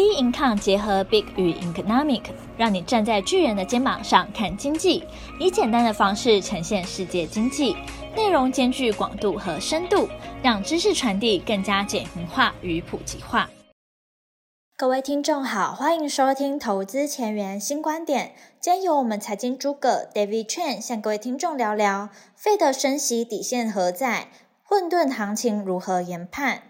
B Income 结合 Big 与 Economic，让你站在巨人的肩膀上看经济，以简单的方式呈现世界经济，内容兼具广度和深度，让知识传递更加简明化与普及化。各位听众好，欢迎收听投资前沿新观点。今天由我们财经诸葛 David Chen 向各位听众聊聊，Fed 升息底线何在？混沌行情如何研判？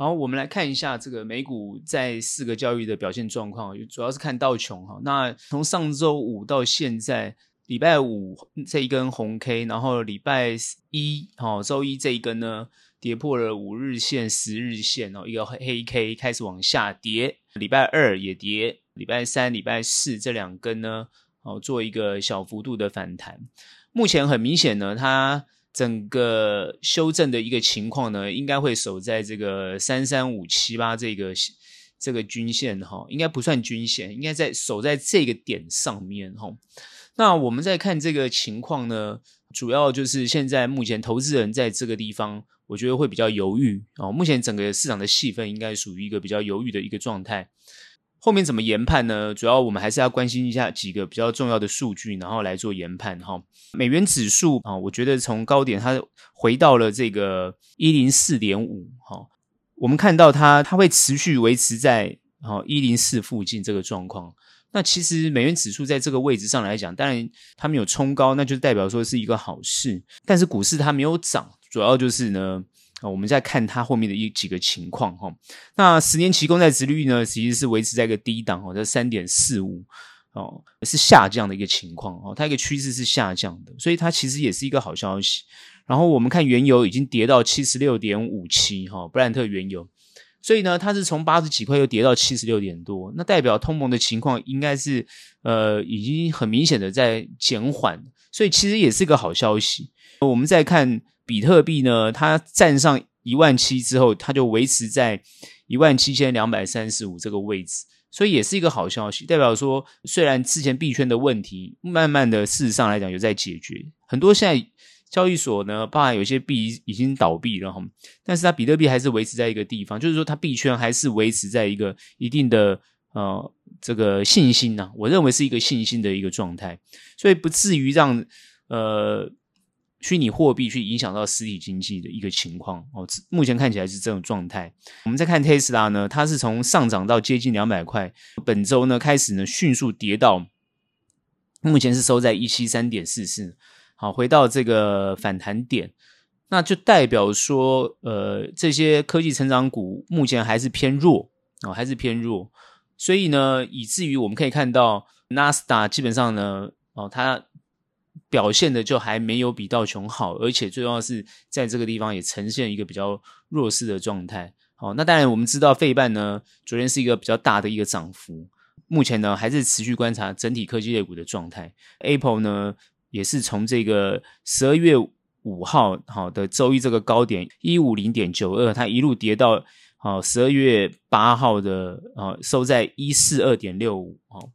好，我们来看一下这个美股在四个交易的表现状况，主要是看道琼哈。那从上周五到现在，礼拜五这一根红 K，然后礼拜一哈周一这一根呢，跌破了五日线、十日线哦，一个黑 K 开始往下跌。礼拜二也跌，礼拜三、礼拜四这两根呢，哦做一个小幅度的反弹。目前很明显呢，它。整个修正的一个情况呢，应该会守在这个三三五七八这个这个均线哈，应该不算均线，应该在守在这个点上面哈。那我们再看这个情况呢，主要就是现在目前投资人在这个地方，我觉得会比较犹豫哦。目前整个市场的气氛应该属于一个比较犹豫的一个状态。后面怎么研判呢？主要我们还是要关心一下几个比较重要的数据，然后来做研判哈。美元指数啊，我觉得从高点它回到了这个一零四点五哈，我们看到它它会持续维持在啊一零四附近这个状况。那其实美元指数在这个位置上来讲，当然它没有冲高，那就代表说是一个好事。但是股市它没有涨，主要就是呢。啊，我们再看它后面的一几个情况哈。那十年期公债殖率呢，其实是维持在一个低档哦，在三点四五哦，是下降的一个情况哦，它一个趋势是下降的，所以它其实也是一个好消息。然后我们看原油已经跌到七十六点五七哈，布兰特原油，所以呢，它是从八十几块又跌到七十六点多，那代表通膨的情况应该是呃已经很明显的在减缓，所以其实也是一个好消息。我们再看。比特币呢，它站上一万七之后，它就维持在一万七千两百三十五这个位置，所以也是一个好消息，代表说虽然之前币圈的问题慢慢的事实上来讲有在解决，很多现在交易所呢，包含有些币已经倒闭了哈，但是它比特币还是维持在一个地方，就是说它币圈还是维持在一个一定的呃这个信心呐、我认为是一个信心的一个状态，所以不至于让呃。虚拟货币去影响到实体经济的一个情况哦，目前看起来是这种状态。我们再看特斯拉呢，它是从上涨到接近两百块，本周呢开始呢迅速跌到，目前是收在一七三点四四，好，回到这个反弹点，那就代表说，呃，这些科技成长股目前还是偏弱哦，还是偏弱，所以呢，以至于我们可以看到纳斯达基本上呢，哦，它。表现的就还没有比道琼好，而且最重要的是在这个地方也呈现一个比较弱势的状态。好，那当然我们知道费半呢，昨天是一个比较大的一个涨幅，目前呢还是持续观察整体科技类股的状态。Apple 呢也是从这个十二月五号好的周一这个高点一五零点九二，它一路跌到好十二月八号的啊收在一四二点六五好。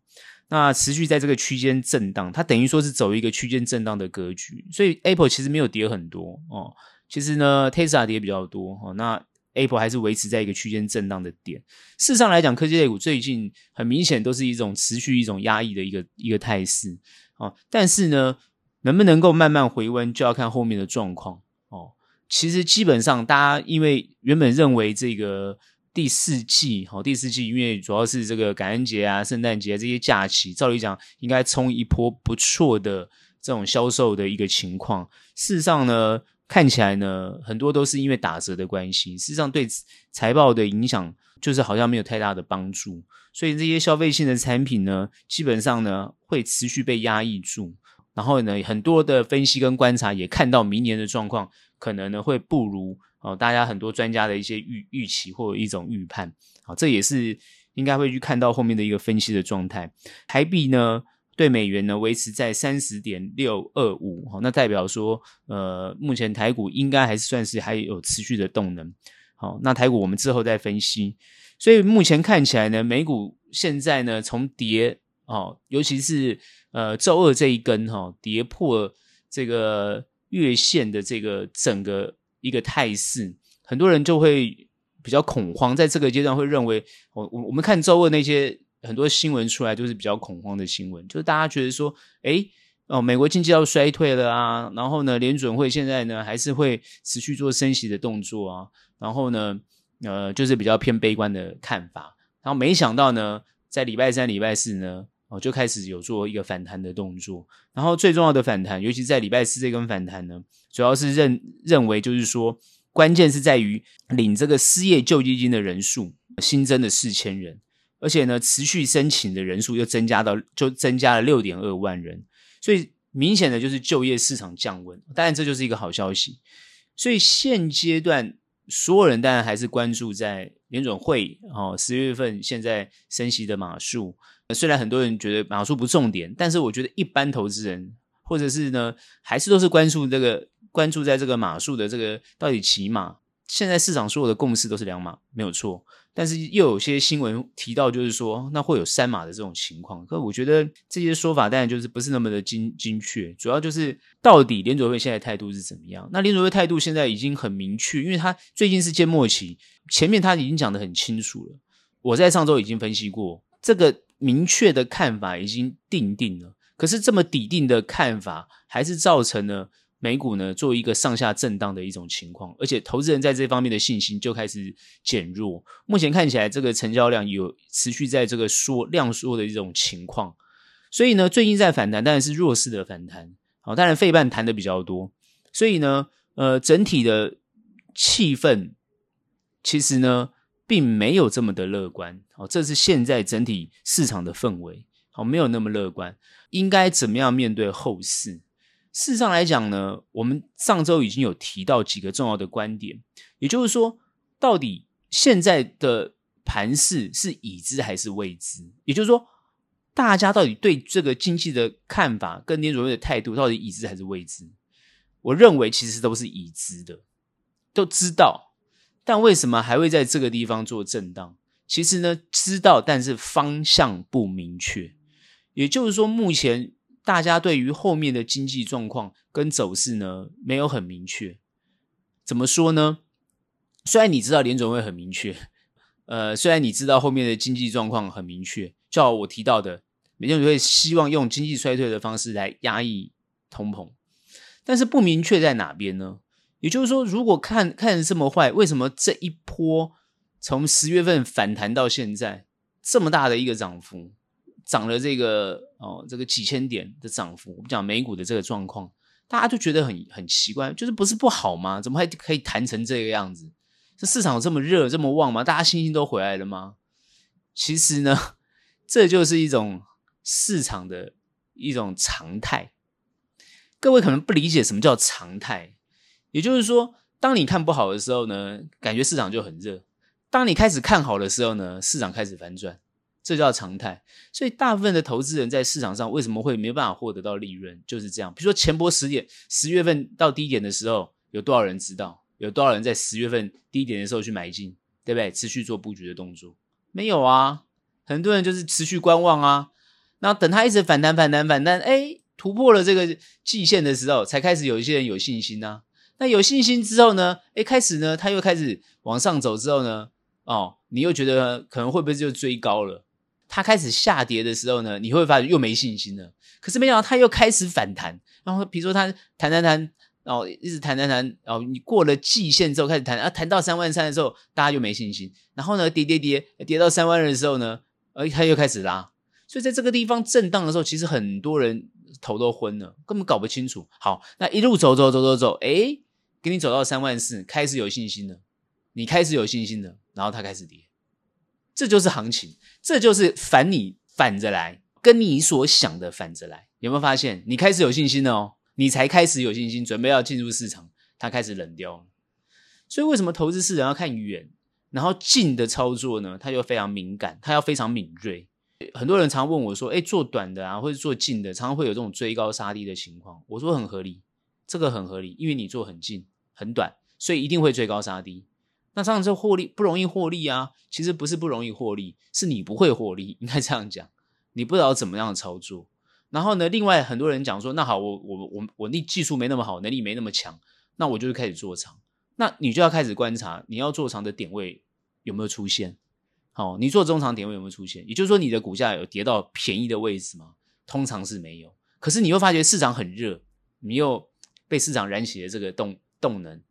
那持续在这个区间震荡，它等于说是走一个区间震荡的格局，所以 Apple 其实没有跌很多哦。其实呢，Tesla 跌比较多哦。那 Apple 还是维持在一个区间震荡的点。事实上来讲，科技类股最近很明显都是一种持续一种压抑的一个一个态势哦。但是呢，能不能够慢慢回温，就要看后面的状况哦。其实基本上，大家因为原本认为这个。第四季，好，第四季，因为主要是这个感恩节啊、圣诞节这些假期，照理讲应该冲一波不错的这种销售的一个情况。事实上呢，看起来呢，很多都是因为打折的关系，事实上对财报的影响就是好像没有太大的帮助。所以这些消费性的产品呢，基本上呢会持续被压抑住。然后呢，很多的分析跟观察也看到明年的状况可能呢会不如。哦，大家很多专家的一些预预期或者一种预判，好，这也是应该会去看到后面的一个分析的状态。台币呢，对美元呢维持在三十点六二五，好，那代表说，呃，目前台股应该还是算是还有持续的动能。好，那台股我们之后再分析。所以目前看起来呢，美股现在呢从跌哦，尤其是呃周二这一根哈、哦，跌破这个月线的这个整个。一个态势，很多人就会比较恐慌，在这个阶段会认为，我我我们看周二那些很多新闻出来，就是比较恐慌的新闻，就是大家觉得说，诶哦，美国经济要衰退了啊，然后呢，联准会现在呢还是会持续做升息的动作啊，然后呢，呃，就是比较偏悲观的看法，然后没想到呢，在礼拜三、礼拜四呢，哦，就开始有做一个反弹的动作，然后最重要的反弹，尤其在礼拜四这根反弹呢，主要是认认为就是说。关键是在于领这个失业救济金的人数新增了四千人，而且呢，持续申请的人数又增加到就增加了六点二万人，所以明显的就是就业市场降温。当然，这就是一个好消息。所以现阶段所有人当然还是关注在联准会哦，十月份现在升息的码数。虽然很多人觉得码数不重点，但是我觉得一般投资人或者是呢，还是都是关注这个。关注在这个码数的这个到底几码？现在市场所有的共识都是两码，没有错。但是又有些新闻提到，就是说那会有三码的这种情况。可我觉得这些说法当然就是不是那么的精精确。主要就是到底联准会现在态度是怎么样？那联准会态度现在已经很明确，因为他最近是见末期，前面他已经讲的很清楚了。我在上周已经分析过，这个明确的看法已经定定了。可是这么底定的看法，还是造成了。美股呢，做一个上下震荡的一种情况，而且投资人在这方面的信心就开始减弱。目前看起来，这个成交量有持续在这个缩量缩的一种情况，所以呢，最近在反弹，当然是弱势的反弹。好，当然费半弹的比较多，所以呢，呃，整体的气氛其实呢，并没有这么的乐观。好，这是现在整体市场的氛围，好，没有那么乐观。应该怎么样面对后市？事实上来讲呢，我们上周已经有提到几个重要的观点，也就是说，到底现在的盘势是已知还是未知？也就是说，大家到底对这个经济的看法跟联准会的态度到底已知还是未知？我认为其实都是已知的，都知道，但为什么还会在这个地方做震荡？其实呢，知道，但是方向不明确。也就是说，目前。大家对于后面的经济状况跟走势呢，没有很明确。怎么说呢？虽然你知道联准会很明确，呃，虽然你知道后面的经济状况很明确，就好我提到的，联准会希望用经济衰退的方式来压抑通膨，但是不明确在哪边呢？也就是说，如果看看这么坏，为什么这一波从十月份反弹到现在这么大的一个涨幅？涨了这个哦，这个几千点的涨幅，我们讲美股的这个状况，大家就觉得很很奇怪，就是不是不好吗？怎么还可以弹成这个样子？这市场这么热这么旺吗？大家信心都回来了吗？其实呢，这就是一种市场的一种常态。各位可能不理解什么叫常态，也就是说，当你看不好的时候呢，感觉市场就很热；当你开始看好的时候呢，市场开始反转。这叫常态，所以大部分的投资人在市场上为什么会没办法获得到利润，就是这样。比如说前波十点，十月份到低点的时候，有多少人知道？有多少人在十月份低点的时候去买进，对不对？持续做布局的动作，没有啊。很多人就是持续观望啊，然后等它一直反弹、反弹、反弹，哎，突破了这个季线的时候，才开始有一些人有信心啊。那有信心之后呢，哎，开始呢，他又开始往上走之后呢，哦，你又觉得可能会不会就追高了？它开始下跌的时候呢，你会发现又没信心了。可是没想到它又开始反弹，然后比如说它弹弹弹，然后一直弹弹弹，然后你过了季线之后开始弹，啊弹到三万三的时候，大家又没信心。然后呢跌跌跌，跌到三万二的时候呢，呃它又开始拉。所以在这个地方震荡的时候，其实很多人头都昏了，根本搞不清楚。好，那一路走走走走走，诶，给你走到三万四，开始有信心了，你开始有信心了，然后它开始跌。这就是行情，这就是反你反着来，跟你所想的反着来。有没有发现？你开始有信心了哦，你才开始有信心，准备要进入市场，它开始冷掉了。所以为什么投资市场要看远，然后近的操作呢？它又非常敏感，它要非常敏锐。很多人常问我说：“诶，做短的啊，或者做近的，常常会有这种追高杀低的情况。”我说很合理，这个很合理，因为你做很近很短，所以一定会追高杀低。那这样子获利不容易获利啊？其实不是不容易获利，是你不会获利，应该这样讲，你不知道怎么样操作。然后呢，另外很多人讲说，那好，我我我我那技术没那么好，能力没那么强，那我就开始做长。那你就要开始观察，你要做长的点位有没有出现？好，你做中长点位有没有出现？也就是说，你的股价有跌到便宜的位置吗？通常是没有。可是你又发觉市场很热，你又被市场燃起了这个动动能，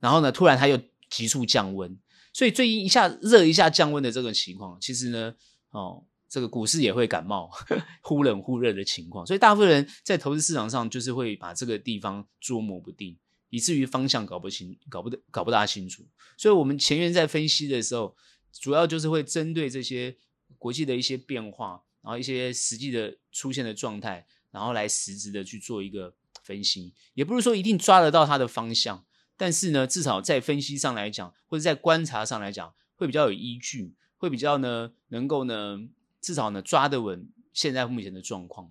然后呢，突然它又急速降温。所以最近一下热一下降温的这个情况，其实呢，哦，这个股市也会感冒，忽冷忽热的情况。所以大部分人在投资市场上，就是会把这个地方捉摸不定。以至于方向搞不清，搞不得，搞不大清楚。所以，我们前面在分析的时候，主要就是会针对这些国际的一些变化，然后一些实际的出现的状态，然后来实质的去做一个分析。也不是说一定抓得到它的方向，但是呢，至少在分析上来讲，或者在观察上来讲，会比较有依据，会比较呢，能够呢，至少呢，抓得稳现在目前的状况。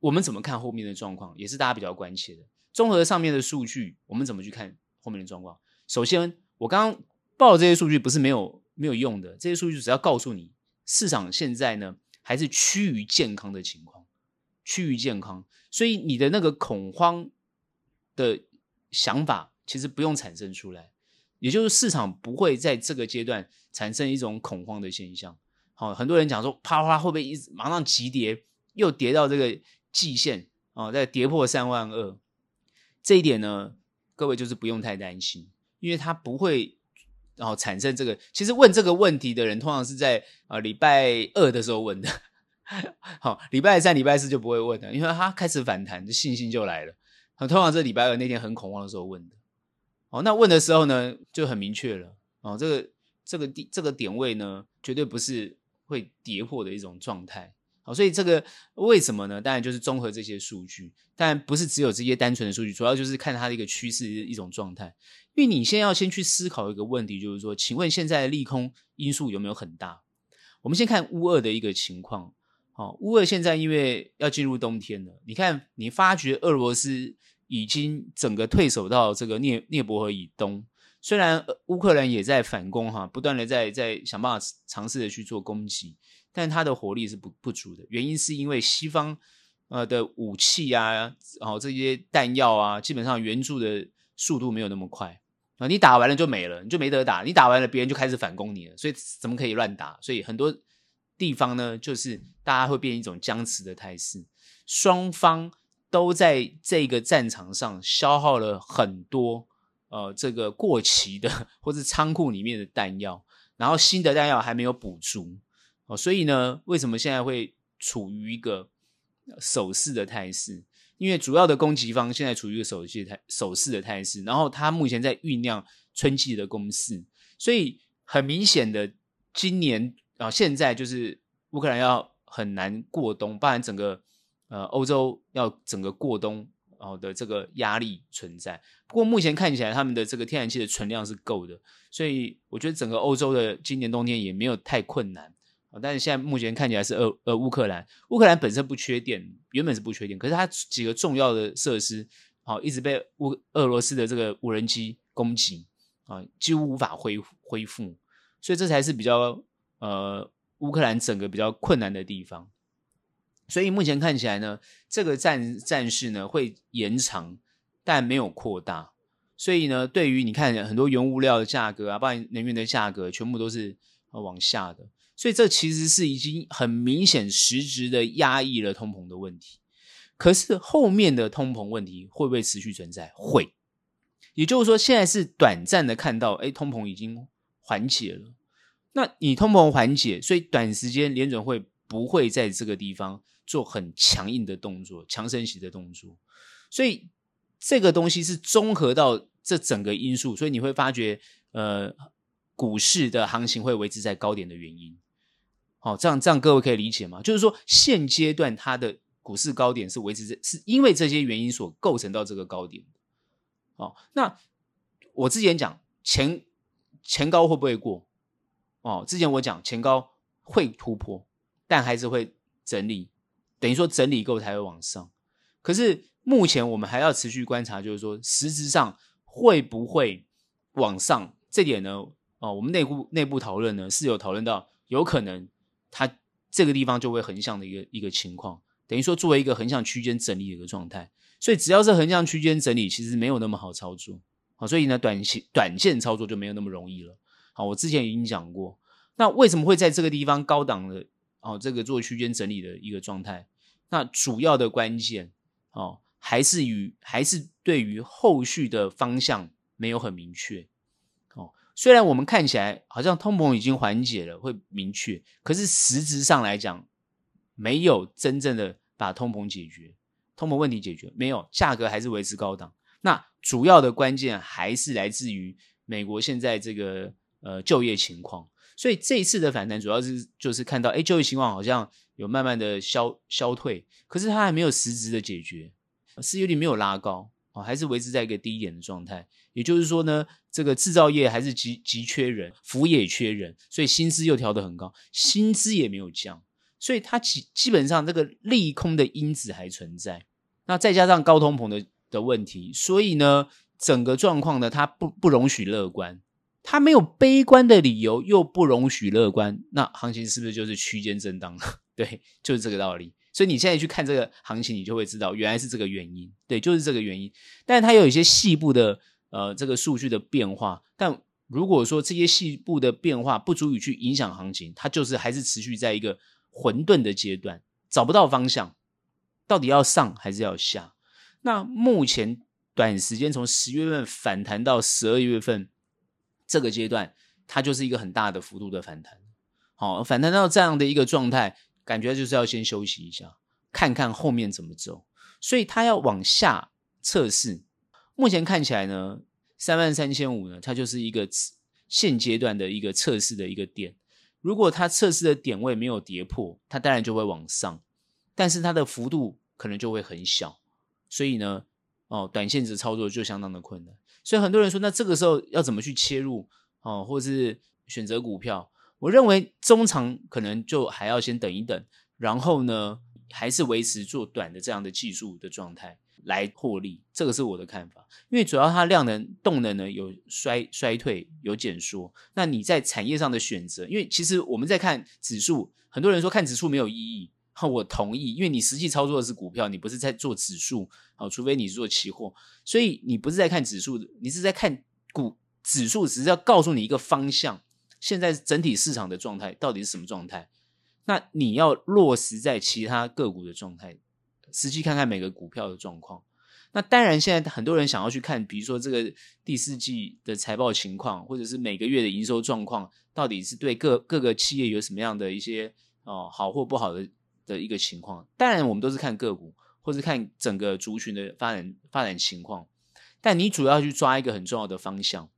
我们怎么看后面的状况，也是大家比较关切的。综合上面的数据，我们怎么去看后面的状况？首先，我刚刚报的这些数据不是没有没有用的，这些数据只要告诉你，市场现在呢还是趋于健康的情况，趋于健康，所以你的那个恐慌的想法其实不用产生出来，也就是市场不会在这个阶段产生一种恐慌的现象。好，很多人讲说，啪啪会不会一直马上急跌，又跌到这个季线啊，再跌破三万二。这一点呢，各位就是不用太担心，因为它不会然后产生这个。其实问这个问题的人，通常是在啊礼拜二的时候问的。好，礼拜三、礼拜四就不会问了，因为他开始反弹，就信心就来了。通常是礼拜二那天很恐慌的时候问的。哦，那问的时候呢，就很明确了。哦，这个这个地这个点位呢，绝对不是会跌破的一种状态。好，所以这个为什么呢？当然就是综合这些数据，但不是只有这些单纯的数据，主要就是看它的一个趋势一种状态。因为你先要先去思考一个问题，就是说，请问现在的利空因素有没有很大？我们先看乌二的一个情况。哦，乌俄现在因为要进入冬天了，你看，你发觉俄罗斯已经整个退守到这个涅涅伯河以东，虽然乌克兰也在反攻哈，不断的在在想办法尝试的去做攻击。但它的火力是不不足的，原因是因为西方呃的武器啊，然后这些弹药啊，基本上援助的速度没有那么快啊，你打完了就没了，你就没得打，你打完了别人就开始反攻你了，所以怎么可以乱打？所以很多地方呢，就是大家会变一种僵持的态势，双方都在这个战场上消耗了很多呃这个过期的或是仓库里面的弹药，然后新的弹药还没有补足。哦，所以呢，为什么现在会处于一个守势的态势？因为主要的攻击方现在处于一个守势态守势的态势，然后他目前在酝酿春季的攻势，所以很明显的，今年然后，现在就是乌克兰要很难过冬，不然整个呃欧洲要整个过冬哦的这个压力存在。不过目前看起来，他们的这个天然气的存量是够的，所以我觉得整个欧洲的今年冬天也没有太困难。但是现在目前看起来是俄呃乌克兰，乌克兰本身不缺电，原本是不缺电，可是它几个重要的设施，好一直被乌俄罗斯的这个无人机攻击啊，几乎无法恢恢复，所以这才是比较呃乌克兰整个比较困难的地方。所以目前看起来呢，这个战战事呢会延长，但没有扩大。所以呢，对于你看很多原物料的价格啊，包括能源的价格，全部都是往下的。所以这其实是已经很明显实质的压抑了通膨的问题，可是后面的通膨问题会不会持续存在？会，也就是说现在是短暂的看到，哎，通膨已经缓解了。那你通膨缓解，所以短时间联准会不会在这个地方做很强硬的动作，强升息的动作。所以这个东西是综合到这整个因素，所以你会发觉，呃，股市的行情会维持在高点的原因。好，这样这样各位可以理解吗？就是说，现阶段它的股市高点是维持在，是因为这些原因所构成到这个高点。哦，那我之前讲前前高会不会过？哦，之前我讲前高会突破，但还是会整理，等于说整理够才会往上。可是目前我们还要持续观察，就是说实质上会不会往上？这点呢，哦，我们内部内部讨论呢是有讨论到有可能。它这个地方就会横向的一个一个情况，等于说作为一个横向区间整理的一个状态，所以只要是横向区间整理，其实没有那么好操作，好，所以呢，短期短线操作就没有那么容易了。哦，我之前已经讲过，那为什么会在这个地方高档的哦，这个做区间整理的一个状态？那主要的关键哦，还是与还是对于后续的方向没有很明确哦。虽然我们看起来好像通膨已经缓解了，会明确，可是实质上来讲，没有真正的把通膨解决，通膨问题解决没有，价格还是维持高档。那主要的关键还是来自于美国现在这个呃就业情况。所以这一次的反弹主要是就是看到，哎，就业情况好像有慢慢的消消退，可是它还没有实质的解决，失业率没有拉高哦，还是维持在一个低点的状态。也就是说呢，这个制造业还是极极缺人，服务业也缺人，所以薪资又调得很高，薪资也没有降，所以它基基本上这个利空的因子还存在。那再加上高通膨的的问题，所以呢，整个状况呢，它不不容许乐观。它没有悲观的理由，又不容许乐观，那行情是不是就是区间震荡了？对，就是这个道理。所以你现在去看这个行情，你就会知道原来是这个原因。对，就是这个原因。但是它有一些细部的呃这个数据的变化，但如果说这些细部的变化不足以去影响行情，它就是还是持续在一个混沌的阶段，找不到方向，到底要上还是要下？那目前短时间从十月份反弹到十二月份。这个阶段，它就是一个很大的幅度的反弹，好，反弹到这样的一个状态，感觉就是要先休息一下，看看后面怎么走，所以它要往下测试。目前看起来呢，三万三千五呢，它就是一个现阶段的一个测试的一个点。如果它测试的点位没有跌破，它当然就会往上，但是它的幅度可能就会很小，所以呢，哦，短线值操作就相当的困难。所以很多人说，那这个时候要怎么去切入哦，或是选择股票？我认为中长可能就还要先等一等，然后呢，还是维持做短的这样的技术的状态来获利。这个是我的看法，因为主要它量能动能呢有衰衰退有减缩。那你在产业上的选择，因为其实我们在看指数，很多人说看指数没有意义。我同意，因为你实际操作的是股票，你不是在做指数，哦，除非你是做期货，所以你不是在看指数，你是在看股指数，只是要告诉你一个方向，现在整体市场的状态到底是什么状态，那你要落实在其他个股的状态，实际看看每个股票的状况。那当然，现在很多人想要去看，比如说这个第四季的财报情况，或者是每个月的营收状况，到底是对各各个企业有什么样的一些哦好或不好的。的一个情况，当然我们都是看个股，或是看整个族群的发展发展情况。但你主要去抓一个很重要的方向，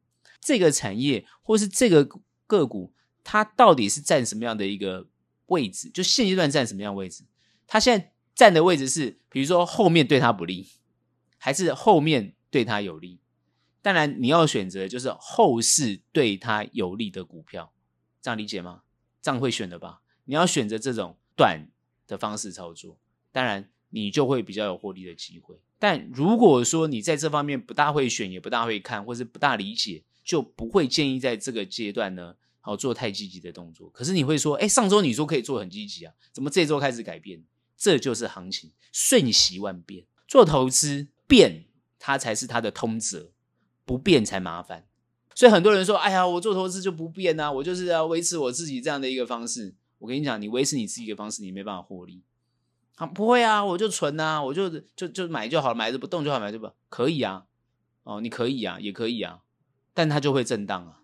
这个产业或是这个个股，它到底是占什么样的一个位置？就现阶段占什么样的位置？它现在占的位置是，比如说后面对它不利，还是后面对它有利？当然你要选择就是后市对它有利的股票，这样理解吗？这样会选的吧？你要选择这种短。的方式操作，当然你就会比较有获利的机会。但如果说你在这方面不大会选，也不大会看，或是不大理解，就不会建议在这个阶段呢，好做太积极的动作。可是你会说，哎，上周你说可以做很积极啊，怎么这周开始改变？这就是行情，瞬息万变。做投资变，它才是它的通则，不变才麻烦。所以很多人说，哎呀，我做投资就不变啊，我就是要维持我自己这样的一个方式。我跟你讲，你维持你自己的方式，你没办法获利。啊，不会啊，我就存啊，我就就就买就好了，买着不动就好，买着不可以啊。哦，你可以啊，也可以啊，但它就会震荡啊。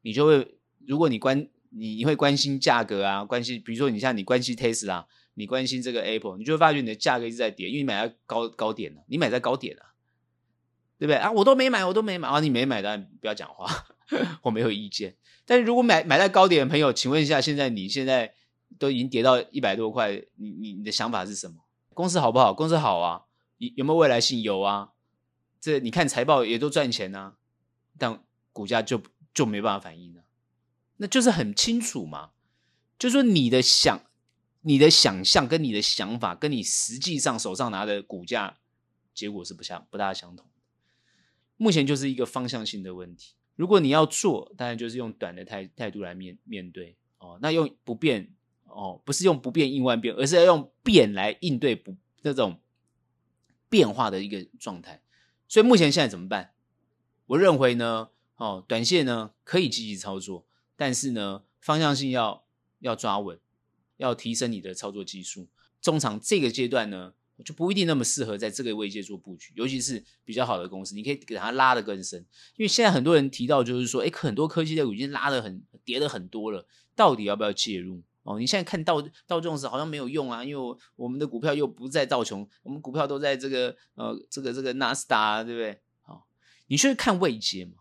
你就会，如果你关你你会关心价格啊，关心，比如说你像你关心 Tesla，你关心这个 Apple，你就会发觉你的价格一直在跌，因为你买在高高点了，你买在高点了，对不对啊？我都没买，我都没买啊，你没买，当然不要讲话，我没有意见。但是如果买买在高点的朋友，请问一下，现在你现在。都已经跌到一百多块，你你你的想法是什么？公司好不好？公司好啊，有有没有未来性？有啊，这你看财报也都赚钱啊，但股价就就没办法反应了，那就是很清楚嘛，就是说你的想、你的想象跟你的想法，跟你实际上手上拿的股价结果是不相不大相同。目前就是一个方向性的问题。如果你要做，当然就是用短的态态度来面面对哦，那用不变。哦，不是用不变应万变，而是要用变来应对不那种变化的一个状态。所以目前现在怎么办？我认为呢，哦，短线呢可以积极操作，但是呢，方向性要要抓稳，要提升你的操作技术。中长这个阶段呢，就不一定那么适合在这个位阶做布局，尤其是比较好的公司，你可以给它拉得更深。因为现在很多人提到就是说，哎，很多科技类股已经拉得很跌得很多了，到底要不要介入？哦，你现在看道道琼斯好像没有用啊，因为我们的股票又不在道琼，我们股票都在这个呃这个这个纳斯达，对不对？好，你去看位阶嘛。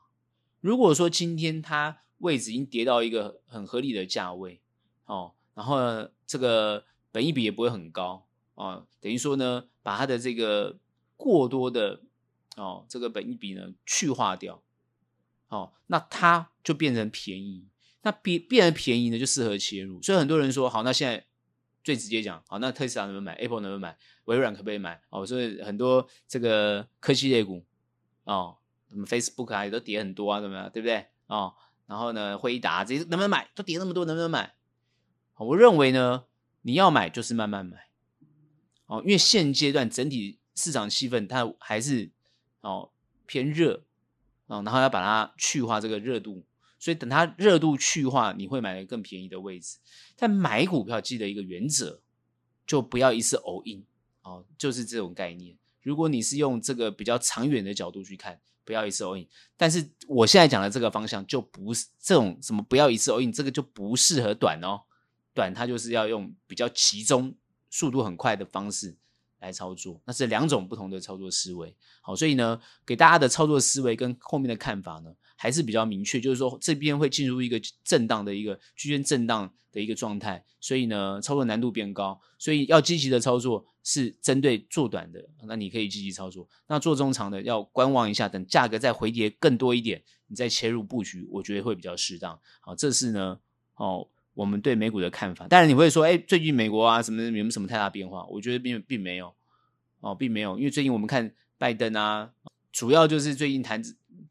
如果说今天它位置已经跌到一个很合理的价位，哦，然后呢，这个本益比也不会很高哦，等于说呢，把它的这个过多的哦这个本益比呢去化掉，哦，那它就变成便宜。那变变得便宜呢，就适合切入。所以很多人说，好，那现在最直接讲，好，那特斯拉能不能买？Apple 能不能买？微软可不可以买？哦，所以很多这个科技类股，哦，什么 Facebook 啊，也都跌很多啊，怎么样？对不对？哦，然后呢，辉达这些能不能买？都跌那么多，能不能买？我认为呢，你要买就是慢慢买，哦，因为现阶段整体市场气氛它还是哦偏热，哦，然后要把它去化这个热度。所以等它热度去化，你会买个更便宜的位置。但买股票记得一个原则，就不要一次 all in 哦，就是这种概念。如果你是用这个比较长远的角度去看，不要一次 all in。但是我现在讲的这个方向就不是这种什么不要一次 all in，这个就不适合短哦。短它就是要用比较集中、速度很快的方式来操作，那是两种不同的操作思维。好，所以呢，给大家的操作思维跟后面的看法呢，还是比较明确，就是说这边会进入一个震荡的一个区间震荡的一个状态，所以呢，操作难度变高，所以要积极的操作是针对做短的，那你可以积极操作；那做中长的要观望一下，等价格再回跌更多一点，你再切入布局，我觉得会比较适当。好，这是呢，哦，我们对美股的看法。当然你会说，哎，最近美国啊什么有没有什么太大变化？我觉得并并没有，哦，并没有，因为最近我们看拜登啊，主要就是最近谈。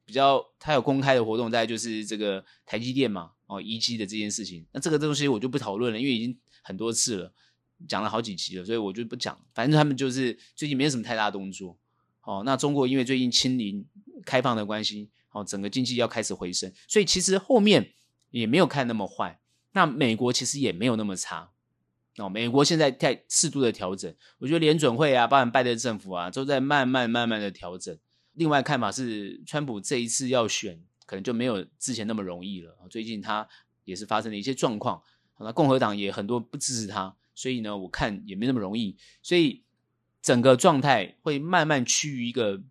比较他有公开的活动，大概就是这个台积电嘛，哦，移机的这件事情。那这个东西我就不讨论了，因为已经很多次了，讲了好几集了，所以我就不讲。反正他们就是最近没有什么太大动作。哦，那中国因为最近清零开放的关系，哦，整个经济要开始回升，所以其实后面也没有看那么坏。那美国其实也没有那么差。哦，美国现在在适度的调整，我觉得联准会啊，包含拜登政府啊，都在慢慢慢慢的调整。另外看法是，川普这一次要选，可能就没有之前那么容易了。最近他也是发生了一些状况，那共和党也很多不支持他，所以呢，我看也没那么容易。所以整个状态会慢慢趋于一个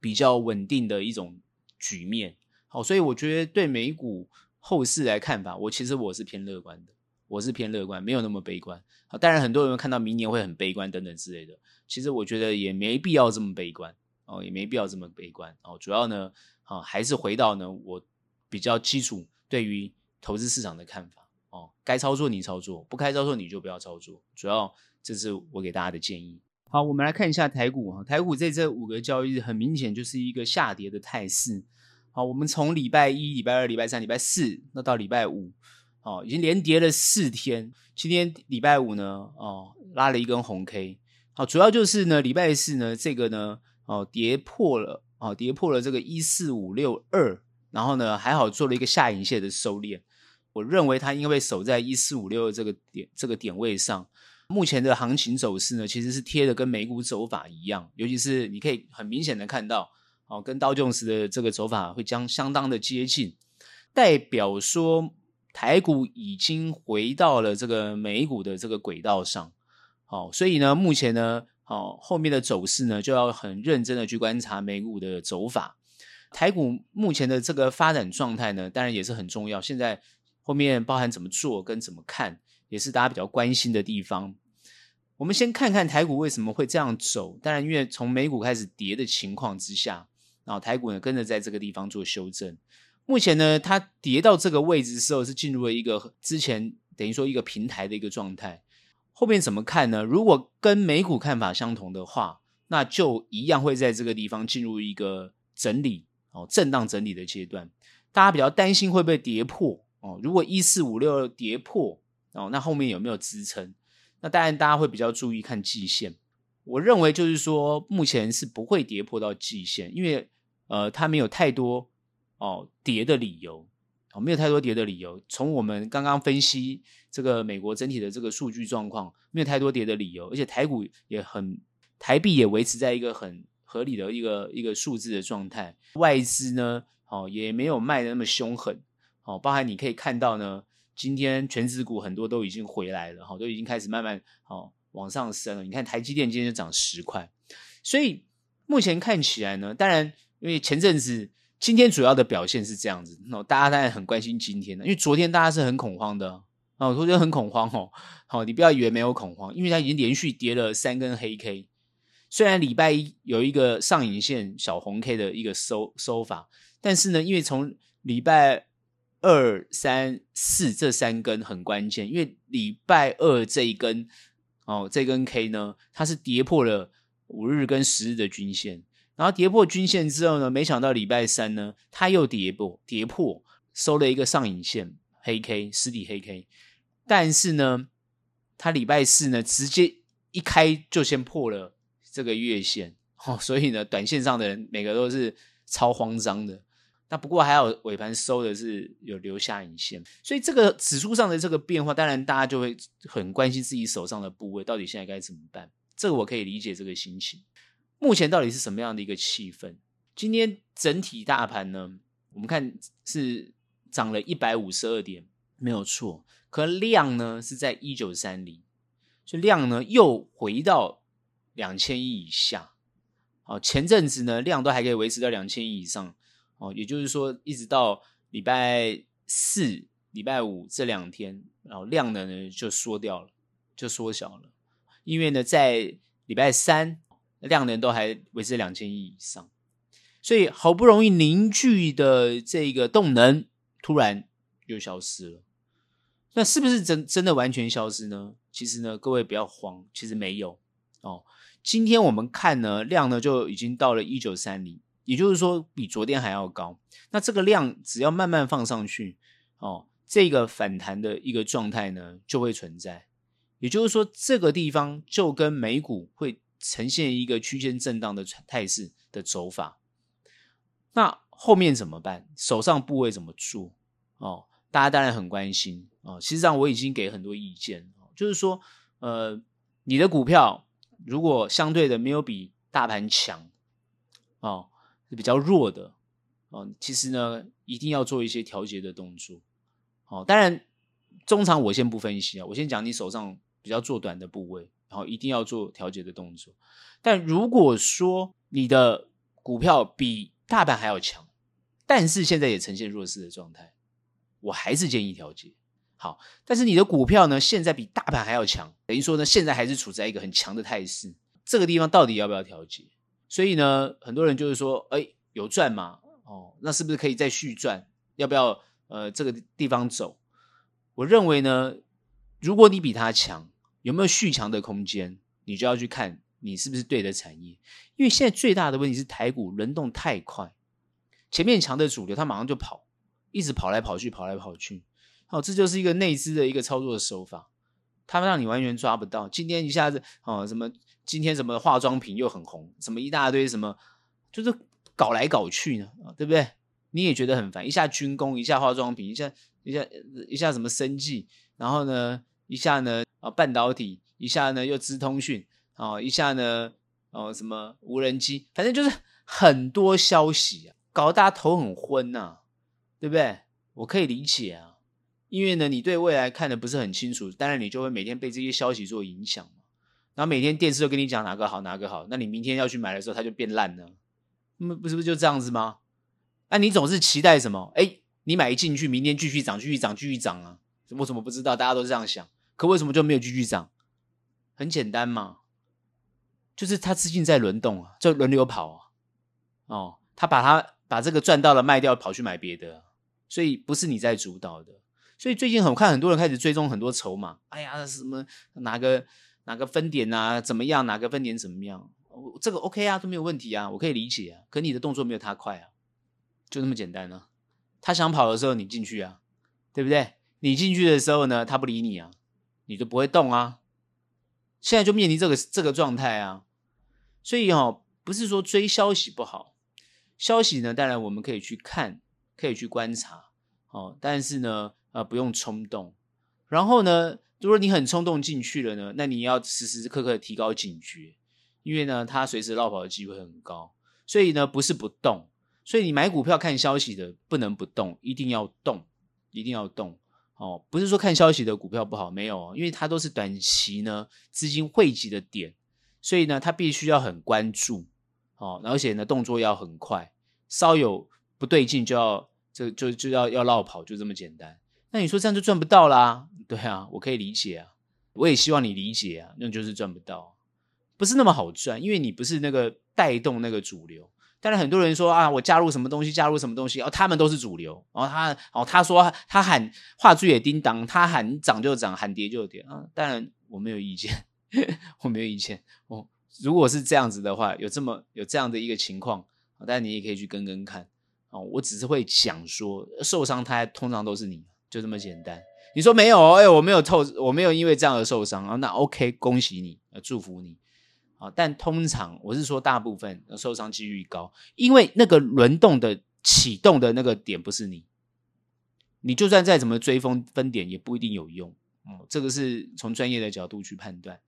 比较稳定的一种局面。好，所以我觉得对美股后市来看法，我其实我是偏乐观的，我是偏乐观，没有那么悲观。好，当然很多人看到明年会很悲观等等之类的，其实我觉得也没必要这么悲观。哦，也没必要这么悲观哦。主要呢，啊，还是回到呢，我比较基础对于投资市场的看法哦。该操作你操作，不该操作你就不要操作。主要这是我给大家的建议。好，我们来看一下台股哈。台股在这五个交易日，很明显就是一个下跌的态势。好，我们从礼拜一、礼拜二、礼拜三、礼拜四，那到礼拜五，哦，已经连跌了四天。今天礼拜五呢，哦，拉了一根红 K。好，主要就是呢，礼拜四呢，这个呢。哦，跌破了哦，跌破了这个一四五六二，然后呢，还好做了一个下影线的收敛。我认为它应该会守在一四五六这个点这个点位上。目前的行情走势呢，其实是贴的跟美股走法一样，尤其是你可以很明显的看到，哦，跟道琼斯的这个走法会将相当的接近，代表说台股已经回到了这个美股的这个轨道上。好，所以呢，目前呢。好，后面的走势呢，就要很认真的去观察美股的走法。台股目前的这个发展状态呢，当然也是很重要。现在后面包含怎么做跟怎么看，也是大家比较关心的地方。我们先看看台股为什么会这样走。当然，因为从美股开始跌的情况之下，然后台股呢跟着在这个地方做修正。目前呢，它跌到这个位置的时候，是进入了一个之前等于说一个平台的一个状态。后面怎么看呢？如果跟美股看法相同的话，那就一样会在这个地方进入一个整理哦，震荡整理的阶段。大家比较担心会不会跌破哦？如果一四五六跌破哦，那后面有没有支撑？那当然大家会比较注意看季线。我认为就是说，目前是不会跌破到季线，因为呃，它没有太多哦跌的理由没有太多跌的理由。从我们刚刚分析这个美国整体的这个数据状况，没有太多跌的理由，而且台股也很，台币也维持在一个很合理的一个一个数字的状态。外资呢，哦，也没有卖的那么凶狠，哦，包含你可以看到呢，今天全指股很多都已经回来了，哈，都已经开始慢慢哦往上升了。你看台积电今天就涨十块，所以目前看起来呢，当然因为前阵子。今天主要的表现是这样子，那大家当然很关心今天的，因为昨天大家是很恐慌的哦，昨天很恐慌哦，好，你不要以为没有恐慌，因为它已经连续跌了三根黑 K，虽然礼拜一有一个上影线小红 K 的一个收收法，但是呢，因为从礼拜二、三、四这三根很关键，因为礼拜二这一根哦，这根 K 呢，它是跌破了五日跟十日的均线。然后跌破均线之后呢，没想到礼拜三呢，它又跌破，跌破收了一个上影线黑 K 实体黑 K，但是呢，它礼拜四呢直接一开就先破了这个月线，哦，所以呢，短线上的人每个都是超慌张的。那不过还好尾盘收的是有留下影线，所以这个指数上的这个变化，当然大家就会很关心自己手上的部位到底现在该怎么办。这个我可以理解这个心情。目前到底是什么样的一个气氛？今天整体大盘呢，我们看是涨了一百五十二点，没有错。可量呢是在一九三零，所以量呢又回到两千亿以下。哦，前阵子呢量都还可以维持到两千亿以上。哦，也就是说一直到礼拜四、礼拜五这两天，然后量呢呢就缩掉了，就缩小了。因为呢在礼拜三。量能都还维持两千亿以上，所以好不容易凝聚的这个动能突然又消失了。那是不是真真的完全消失呢？其实呢，各位不要慌，其实没有哦。今天我们看呢，量呢就已经到了一九三零，也就是说比昨天还要高。那这个量只要慢慢放上去哦，这个反弹的一个状态呢就会存在。也就是说，这个地方就跟美股会。呈现一个区间震荡的态势的走法，那后面怎么办？手上部位怎么做？哦，大家当然很关心哦。实际上我已经给很多意见，就是说，呃，你的股票如果相对的没有比大盘强，哦，是比较弱的，哦，其实呢，一定要做一些调节的动作。哦，当然，中长我先不分析啊，我先讲你手上比较做短的部位。然后一定要做调节的动作，但如果说你的股票比大盘还要强，但是现在也呈现弱势的状态，我还是建议调节。好，但是你的股票呢，现在比大盘还要强，等于说呢，现在还是处在一个很强的态势，这个地方到底要不要调节？所以呢，很多人就是说，哎，有赚吗？哦，那是不是可以再续赚？要不要呃这个地方走？我认为呢，如果你比他强。有没有续强的空间？你就要去看你是不是对的产业，因为现在最大的问题是台股轮动太快，前面强的主流它马上就跑，一直跑来跑去，跑来跑去。好，这就是一个内资的一个操作的手法，它让你完全抓不到。今天一下子哦，什么今天什么化妆品又很红，什么一大堆什么，就是搞来搞去呢，对不对？你也觉得很烦，一下军工，一下化妆品，一下一下一下什么生技，然后呢，一下呢。啊，半导体一下呢又资通讯，啊，一下呢哦什么无人机，反正就是很多消息啊，搞得大家头很昏呐、对不对？我可以理解啊，因为呢你对未来看的不是很清楚，当然你就会每天被这些消息做影响嘛。然后每天电视都跟你讲哪个好哪个好，那你明天要去买的时候它就变烂了，那不是不是就这样子吗？那、你总是期待什么？哎，你买一进去，明天继续涨，继续涨，继续涨啊？我怎么不知道？大家都这样想。可为什么就没有继续涨？很简单嘛，就是他资金在轮动啊，就轮流跑啊。哦，他把他把这个赚到了卖掉，跑去买别的，所以不是你在主导的。所以最近很看很多人开始追踪很多筹码。哎呀，什么哪个哪个分点啊，怎么样？哪个分点怎么样？这个 OK 啊，都没有问题啊，我可以理解啊。可你的动作没有他快啊，就那么简单啊。他想跑的时候你进去啊，对不对？你进去的时候呢，他不理你啊。你就不会动啊！现在就面临这个这个状态啊，所以哦，不是说追消息不好，消息呢，当然我们可以去看，可以去观察，哦，但是呢，呃，不用冲动。然后呢，如果你很冲动进去了呢，那你要时时刻刻提高警觉，因为呢，它随时落跑的机会很高。所以呢，不是不动。所以你买股票看消息的不能不动，一定要动，一定要动。哦，不是说看消息的股票不好，没有，因为它都是短期呢资金汇集的点，所以呢，它必须要很关注。哦，而且呢，动作要很快，稍有不对劲就要就就就要要落跑，就这么简单。那你说这样就赚不到啦？对啊，我可以理解啊，我也希望你理解啊，那就是赚不到，不是那么好赚，因为你不是那个带动那个主流。但是很多人说啊，我加入什么东西，加入什么东西，哦，他们都是主流，然后他哦，他说他喊话剧也叮当，他喊涨就涨，喊跌就跌啊。当然我没有意见，我没有意见哦。如果是这样子的话，有这么有这样的一个情况，但你也可以去跟跟看哦。我只是会想说，受伤他通常都是你，就这么简单。你说没有？哎，我没有透，我没有因为这样而受伤啊。那 OK，恭喜你，祝福你啊。但通常我是说，大部分受伤几率高，因为那个轮动的启动的那个点不是你，你就算再怎么追风分点，也不一定有用。哦，这个是从专业的角度去判断。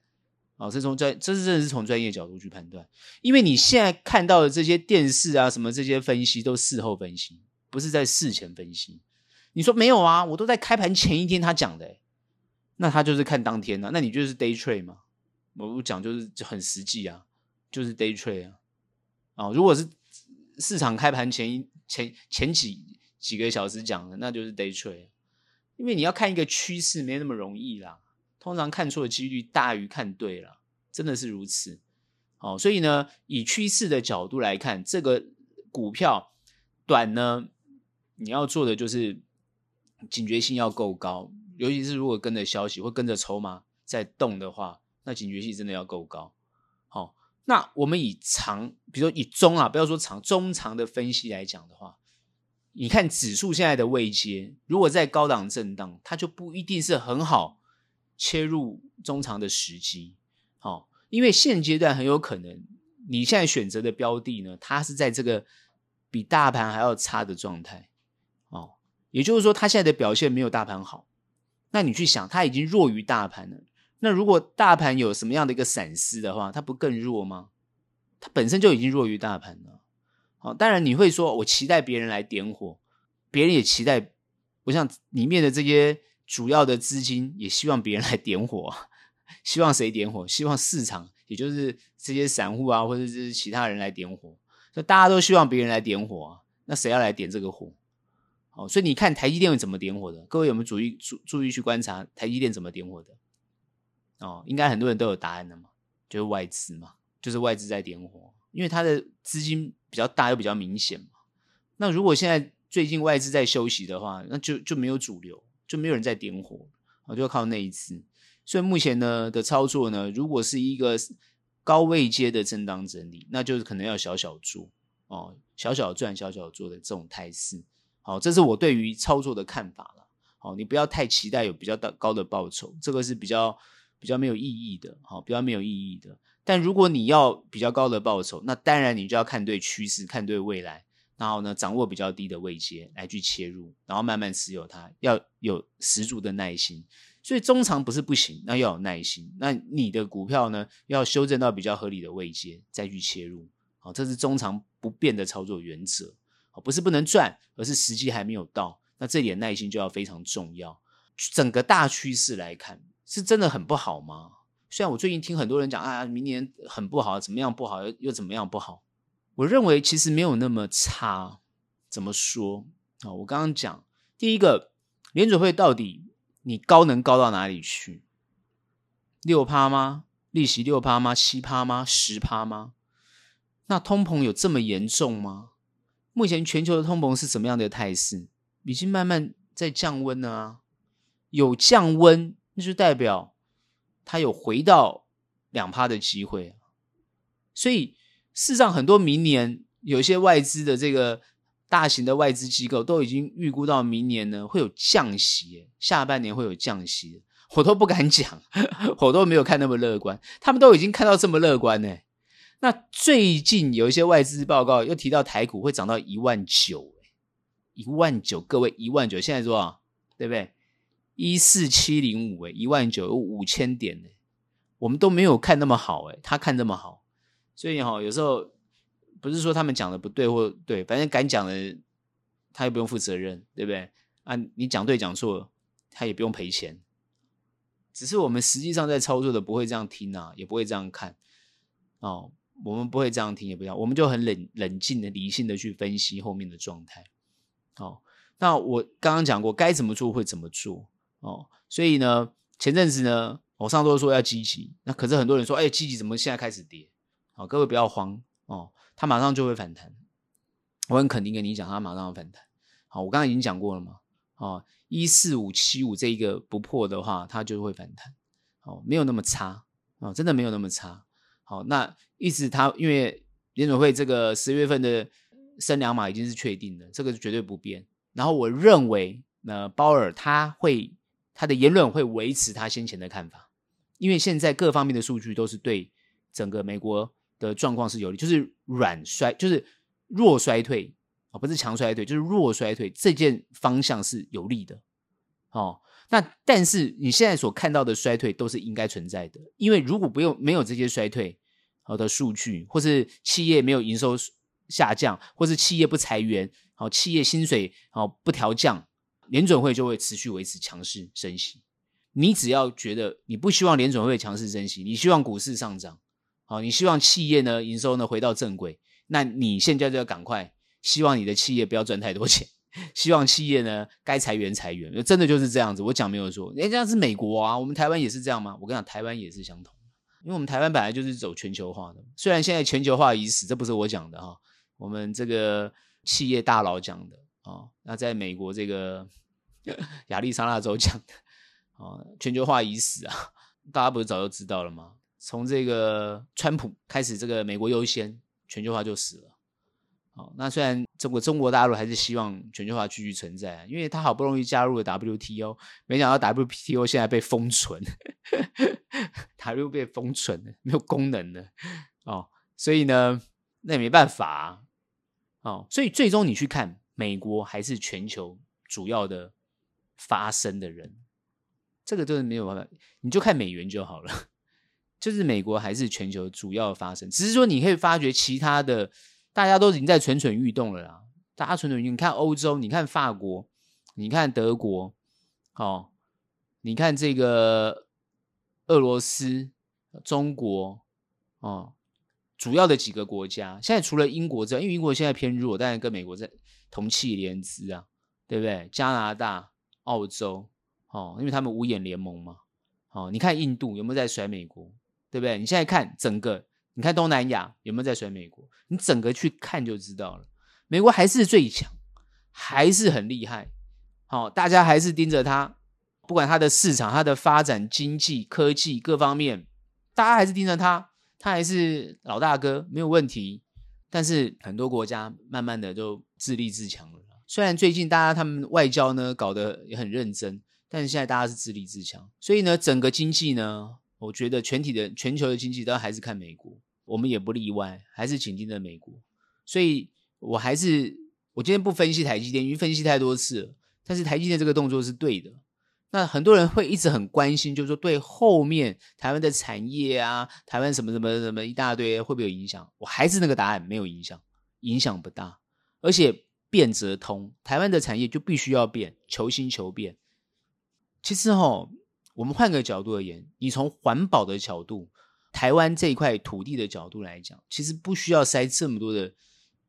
哦，这从专，这是真的是从专业角度去判断，因为你现在看到的这些电视啊，什么这些分析都事后分析，不是在事前分析。你说没有啊？我都在开盘前一天他讲的，那他就是看当天啊，那你就是 day trade 嘛？我不讲就是很实际啊，就是 day trade 啊。哦，如果是市场开盘前一前前几几个小时讲的，那就是 day trade，因为你要看一个趋势没那么容易啦。通常看错的几率大于看对了，真的是如此。好，所以呢，以趋势的角度来看，这个股票短呢，你要做的就是警觉性要够高，尤其是如果跟着消息或跟着筹码在动的话，那警觉性真的要够高。好，那我们以长，比如说以中啊，不要说长，中长的分析来讲的话，你看指数现在的位阶，如果在高档震荡，它就不一定是很好。切入中长的时机，好，因为现阶段很有可能你现在选择的标的呢，它是在这个比大盘还要差的状态，哦，也就是说它现在的表现没有大盘好，那你去想它已经弱于大盘了，那如果大盘有什么样的一个闪失的话，它不更弱吗？它本身就已经弱于大盘了，好，当然你会说我期待别人来点火，别人也期待，我想里面的这些。主要的资金也希望别人来点火，希望谁点火？希望市场，也就是这些散户啊，或者是其他人来点火。那大家都希望别人来点火啊，那谁要来点这个火？好，所以你看台积电怎么点火的？各位有没有注意注注意去观察台积电怎么点火的？哦，应该很多人都有答案的嘛，就是外资嘛，就是外资在点火，因为它的资金比较大又比较明显嘛。那如果现在最近外资在休息的话，那就就没有主流。就没有人在点火，我就靠那一次。所以目前呢的操作呢，如果是一个高位阶的震荡整理，那就是可能要小小做哦，小小赚小小做的这种态势。好，这是我对于操作的看法了。好，你不要太期待有比较大高的报酬，这个是比较比较没有意义的。好，比较没有意义的。但如果你要比较高的报酬，那当然你就要看对趋势，看对未来。然后呢，掌握比较低的位阶来去切入，然后慢慢持有它，要有十足的耐心。所以中长不是不行，那要有耐心。那你的股票呢，要修正到比较合理的位阶再去切入。好，这是中长不变的操作原则。好，不是不能赚，而是时机还没有到。那这点耐心就要非常重要。整个大趋势来看，是真的很不好吗？虽然我最近听很多人讲啊，明年很不好，怎么样不好，又又怎么样不好。我认为其实没有那么差，怎么说啊？我刚刚讲第一个，联准会到底你高能高到哪里去？六趴吗？利息六趴吗？七趴吗？十趴吗？那通膨有这么严重吗？目前全球的通膨是怎么样的态势？已经慢慢在降温了啊，有降温，那就代表它有回到两趴的机会，所以。事实上，很多明年有一些外资的这个大型的外资机构都已经预估到明年呢会有降息，下半年会有降息，我都不敢讲，我都没有看那么乐观，他们都已经看到这么乐观呢。那最近有一些外资报告又提到台股会涨到一万九，一万九，各位一万九，现在多少？对不对？一四七零五，哎，一万九有五千点呢，我们都没有看那么好，哎，他看这么好，所以哈、哦，有时候不是说他们讲的不对或对，反正敢讲的，他又不用负责任，对不对？啊，你讲对讲错，他也不用赔钱，只是我们实际上在操作的不会这样听啊，也不会这样看，哦。我们不会这样听，也不要，我们就很冷冷静的、理性的去分析后面的状态。哦，那我刚刚讲过，该怎么做会怎么做。哦，所以呢，前阵子呢，我上周说要积极，那可是很多人说，哎，积极怎么现在开始跌？好，各位不要慌哦，它马上就会反弹。我很肯定跟你讲，它马上要反弹。好，我刚才已经讲过了嘛。哦，一四五七五这一个不破的话，它就会反弹。哦，没有那么差哦，真的没有那么差。好，那意思他因为联准会这个十月份的升两码已经是确定的，这个是绝对不变。然后我认为，呃，鲍尔他会他的言论会维持他先前的看法，因为现在各方面的数据都是对整个美国的状况是有利，就是软衰，就是弱衰退啊，不是强衰退，就是弱衰退，这件方向是有利的。哦。那但是你现在所看到的衰退都是应该存在的，因为如果不用没有这些衰退好的数据，或是企业没有营收下降，或是企业不裁员，好企业薪水好不调降，联准会就会持续维持强势升息。你只要觉得你不希望联准会强势升息，你希望股市上涨，好，你希望企业呢营收呢回到正轨，那你现在就要赶快，希望你的企业不要赚太多钱。希望企业呢，该裁员裁员，真的就是这样子。我讲没有错，人家是美国啊，我们台湾也是这样吗？我跟你讲，台湾也是相同，因为我们台湾本来就是走全球化的。虽然现在全球化已死，这不是我讲的哈，我们这个企业大佬讲的啊。那在美国这个 亚利桑那州讲的啊，全球化已死啊，大家不是早就知道了吗？从这个川普开始，这个美国优先，全球化就死了。哦，那虽然中国中国大陆还是希望全球化继续存在，因为他好不容易加入了 WTO，没想到 WTO 现在被封存，他又被封存了，没有功能了哦，所以呢，那也没办法啊，哦，所以最终你去看美国还是全球主要的发声的人，这个就是没有办法，你就看美元就好了，就是美国还是全球主要发声，只是说你可以发觉其他的。大家都已经在蠢蠢欲动了啦！大家蠢蠢欲动，你看欧洲，你看法国，你看德国，哦，你看这个俄罗斯、中国，哦，主要的几个国家，现在除了英国之外，因为英国现在偏弱，但是跟美国在同气连枝啊，对不对？加拿大、澳洲，哦，因为他们五眼联盟嘛，哦，你看印度有没有在甩美国，对不对？你现在看整个。你看东南亚有没有在甩美国？你整个去看就知道了。美国还是最强，还是很厉害。好、哦，大家还是盯着它，不管它的市场、它的发展、经济、科技各方面，大家还是盯着它，它还是老大哥，没有问题。但是很多国家慢慢的就自立自强了。虽然最近大家他们外交呢搞得也很认真，但是现在大家是自立自强，所以呢，整个经济呢，我觉得全体的全球的经济都还是看美国。我们也不例外，还是紧盯着美国，所以我还是我今天不分析台积电，因为分析太多次了。但是台积电这个动作是对的。那很多人会一直很关心，就是说对后面台湾的产业啊，台湾什么什么什么一大堆会不会有影响？我还是那个答案，没有影响，影响不大，而且变则通，台湾的产业就必须要变，求新求变。其实哈，我们换个角度而言，你从环保的角度。台湾这一块土地的角度来讲，其实不需要塞这么多的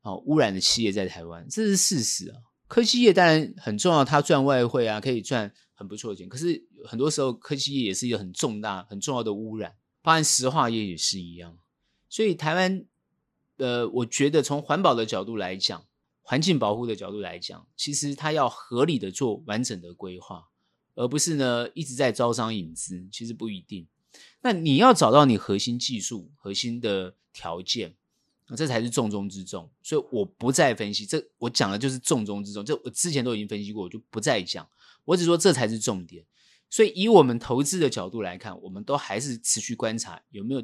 哦污染的企业在台湾，这是事实啊。科技业当然很重要，它赚外汇啊，可以赚很不错的钱。可是很多时候，科技业也是一个很重大、很重要的污染，包含石化业也是一样。所以台湾，呃，我觉得从环保的角度来讲，环境保护的角度来讲，其实它要合理的做完整的规划，而不是呢一直在招商引资。其实不一定。那你要找到你核心技术、核心的条件，这才是重中之重。所以我不再分析，这我讲的就是重中之重。这我之前都已经分析过，我就不再讲。我只说这才是重点。所以以我们投资的角度来看，我们都还是持续观察有没有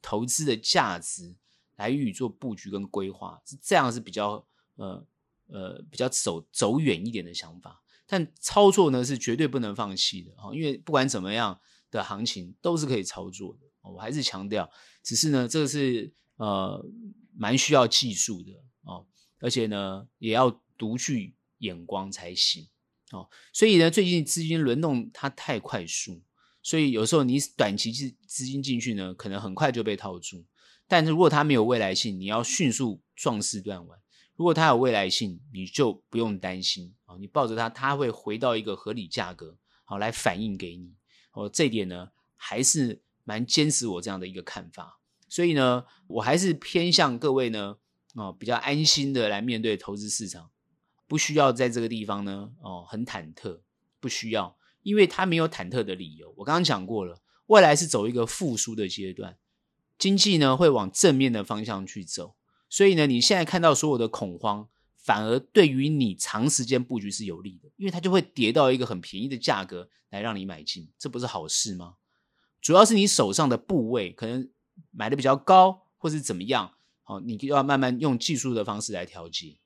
投资的价值来予以做布局跟规划，是这样是比较呃呃比较走走远一点的想法。但操作呢是绝对不能放弃的哈，因为不管怎么样的行情都是可以操作的。我还是强调，只是呢这个是呃蛮需要技术的哦，而且呢也要独具眼光才行哦。所以呢最近资金轮动它太快速，所以有时候你短期资资金进去呢，可能很快就被套住。但是如果它没有未来性，你要迅速壮士断腕。如果它有未来性，你就不用担心啊，你抱着它，它会回到一个合理价格，好来反映给你。哦，这点呢，还是蛮坚持我这样的一个看法。所以呢，我还是偏向各位呢，哦，比较安心的来面对投资市场，不需要在这个地方呢，哦，很忐忑，不需要，因为它没有忐忑的理由。我刚刚讲过了，未来是走一个复苏的阶段。经济呢会往正面的方向去走，所以呢，你现在看到所有的恐慌，反而对于你长时间布局是有利的，因为它就会跌到一个很便宜的价格来让你买进，这不是好事吗？主要是你手上的部位可能买的比较高，或是怎么样，哦，你就要慢慢用技术的方式来调节，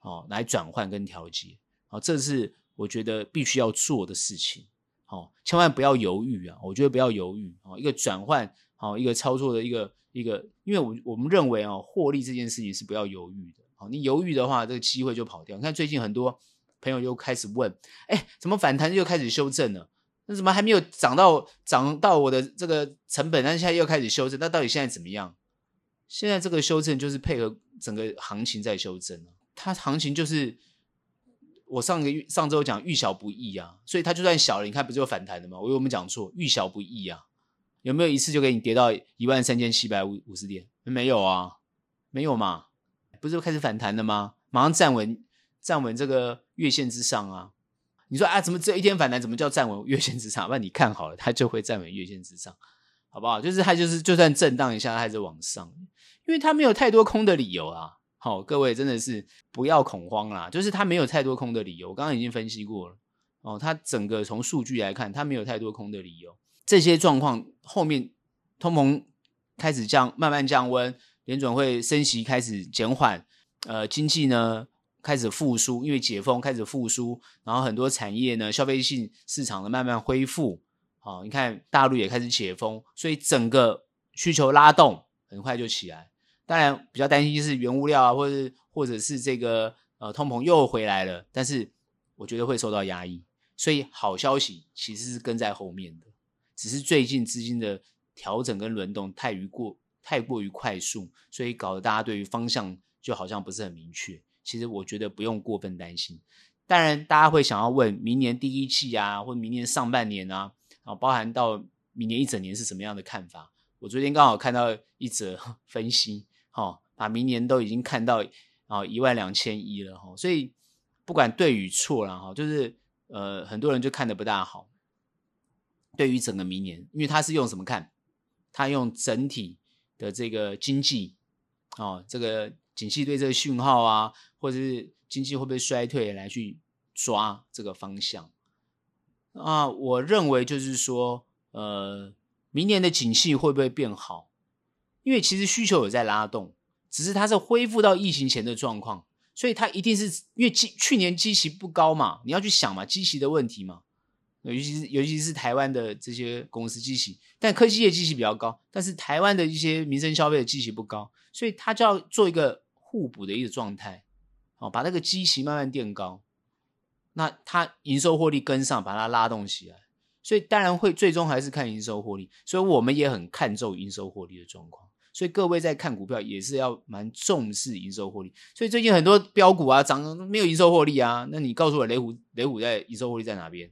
哦，来转换跟调节，哦，这是我觉得必须要做的事情，哦，千万不要犹豫啊，我觉得不要犹豫，哦，一个转换。好，一个操作的一个一个，因为我我们认为啊，获利这件事情是不要犹豫的。好，你犹豫的话，这个机会就跑掉。你看最近很多朋友又开始问，哎，怎么反弹又开始修正了？那怎么还没有涨到涨到我的这个成本？但现在又开始修正，那到底现在怎么样？现在这个修正就是配合整个行情在修正。它行情就是我上个月上周讲遇小不易啊，所以它就算小了，你看不是有反弹的吗？我有没有讲错？遇小不易啊。有没有一次就给你跌到一万三千七百五五十点？没有啊，没有嘛，不是开始反弹了吗？马上站稳，站稳这个月线之上啊！你说啊，怎么只有一天反弹？怎么叫站稳月线之上？那你看好了，它就会站稳月线之上，好不好？就是它就是就算震荡一下，它还是往上，因为它没有太多空的理由啊。好，各位真的是不要恐慌啦，就是它没有太多空的理由。我刚刚已经分析过了哦，它整个从数据来看，它没有太多空的理由。这些状况后面，通膨开始降，慢慢降温，联准会升息开始减缓，呃，经济呢开始复苏，因为解封开始复苏，然后很多产业呢，消费性市场呢慢慢恢复，好，你看大陆也开始解封，所以整个需求拉动很快就起来。当然比较担心就是原物料啊，或者或者是这个呃通膨又回来了，但是我觉得会受到压抑，所以好消息其实是跟在后面的。只是最近资金的调整跟轮动太于过太过于快速，所以搞得大家对于方向就好像不是很明确。其实我觉得不用过分担心。当然，大家会想要问明年第一季啊，或明年上半年啊，啊包含到明年一整年是什么样的看法？我昨天刚好看到一则 分析，哈，把明年都已经看到啊一万两千一了，哈，所以不管对与错了，哈，就是呃很多人就看得不大好。对于整个明年，因为他是用什么看？他用整体的这个经济，哦，这个景气对这个讯号啊，或者是经济会不会衰退来去抓这个方向。啊，我认为就是说，呃，明年的景气会不会变好？因为其实需求有在拉动，只是它是恢复到疫情前的状况，所以它一定是因为基去年基期不高嘛，你要去想嘛，基期的问题嘛。尤其是尤其是台湾的这些公司基期，但科技业基期比较高，但是台湾的一些民生消费的基期不高，所以它就要做一个互补的一个状态，哦，把那个基期慢慢垫高，那它营收获利跟上，把它拉动起来，所以当然会最终还是看营收获利，所以我们也很看重营收获利的状况，所以各位在看股票也是要蛮重视营收获利，所以最近很多标股啊涨没有营收获利啊，那你告诉我雷虎雷虎在营收获利在哪边？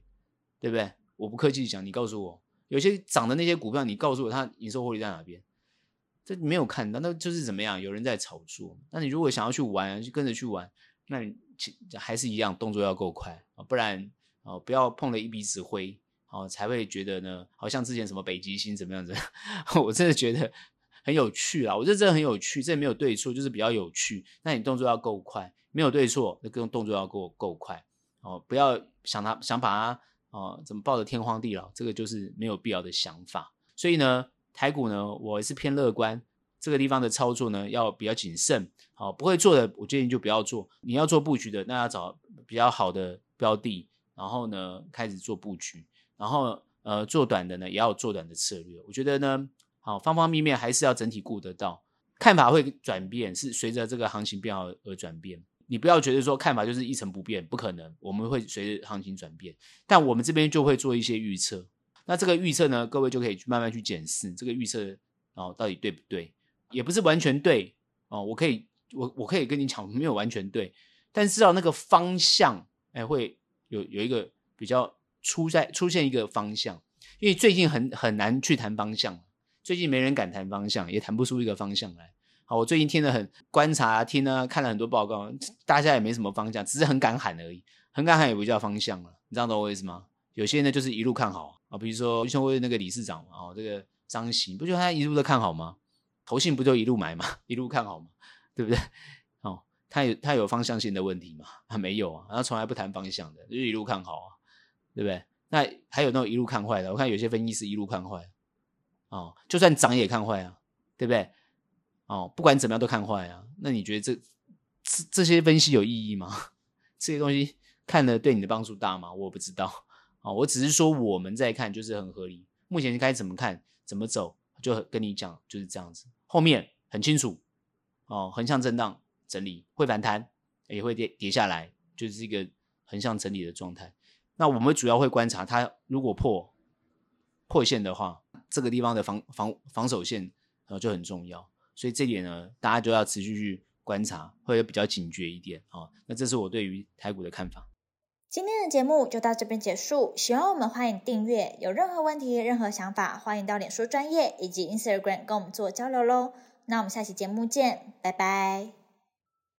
对不对？我不客气讲，你告诉我，有些涨的那些股票，你告诉我它营收获利在哪边？这没有看到，那就是怎么样？有人在炒作。那你如果想要去玩，就跟着去玩，那你还是一样，动作要够快啊，不然啊，不要碰了一鼻子灰，哦，才会觉得呢，好像之前什么北极星怎么样子？我真的觉得很有趣啊！我觉得真的很有趣，这没有对错，就是比较有趣。那你动作要够快，没有对错，那个动作要够够快哦，不要想他想把它。哦，怎么抱得天荒地老？这个就是没有必要的想法。所以呢，台股呢，我是偏乐观。这个地方的操作呢要比较谨慎。好，不会做的，我建议就不要做。你要做布局的，那要找比较好的标的，然后呢开始做布局。然后呃做短的呢，也要做短的策略。我觉得呢，好方方面面还是要整体顾得到。看法会转变，是随着这个行情变好而转变。你不要觉得说看法就是一成不变，不可能。我们会随着行情转变，但我们这边就会做一些预测。那这个预测呢，各位就可以去慢慢去检视这个预测哦，到底对不对？也不是完全对哦。我可以，我我可以跟你讲，没有完全对，但是知道那个方向，哎，会有有一个比较出在出现一个方向。因为最近很很难去谈方向。最近没人敢谈方向，也谈不出一个方向来。好，我最近听了很观察、听呢，看了很多报告，大家也没什么方向，只是很敢喊而已。很敢喊也不叫方向了，你知道懂我意思吗？有些人呢就是一路看好啊，比如说像我那个理事长啊，这个张行，不就他一路都看好吗？投信不就一路买吗？一路看好吗？对不对？哦，他有他有方向性的问题吗？他没有啊，他从来不谈方向的，就一路看好啊，对不对？那还有那种一路看坏的，我看有些分析师一路看坏。哦，就算涨也看坏啊，对不对？哦，不管怎么样都看坏啊。那你觉得这这这些分析有意义吗？这些东西看了对你的帮助大吗？我不知道。哦，我只是说我们在看就是很合理。目前该怎么看怎么走，就跟你讲就是这样子。后面很清楚。哦，横向震荡整理会反弹，也会跌跌下来，就是一个横向整理的状态。那我们主要会观察它，如果破破线的话。这个地方的防防防守线呃就很重要，所以这点呢，大家就要持续去观察，会比较警觉一点啊、那这是我对于台股的看法。今天的节目就到这边结束，喜欢我们欢迎订阅，有任何问题、任何想法，欢迎到脸书专业以及 Instagram 跟我们做交流喽。那我们下期节目见，拜拜。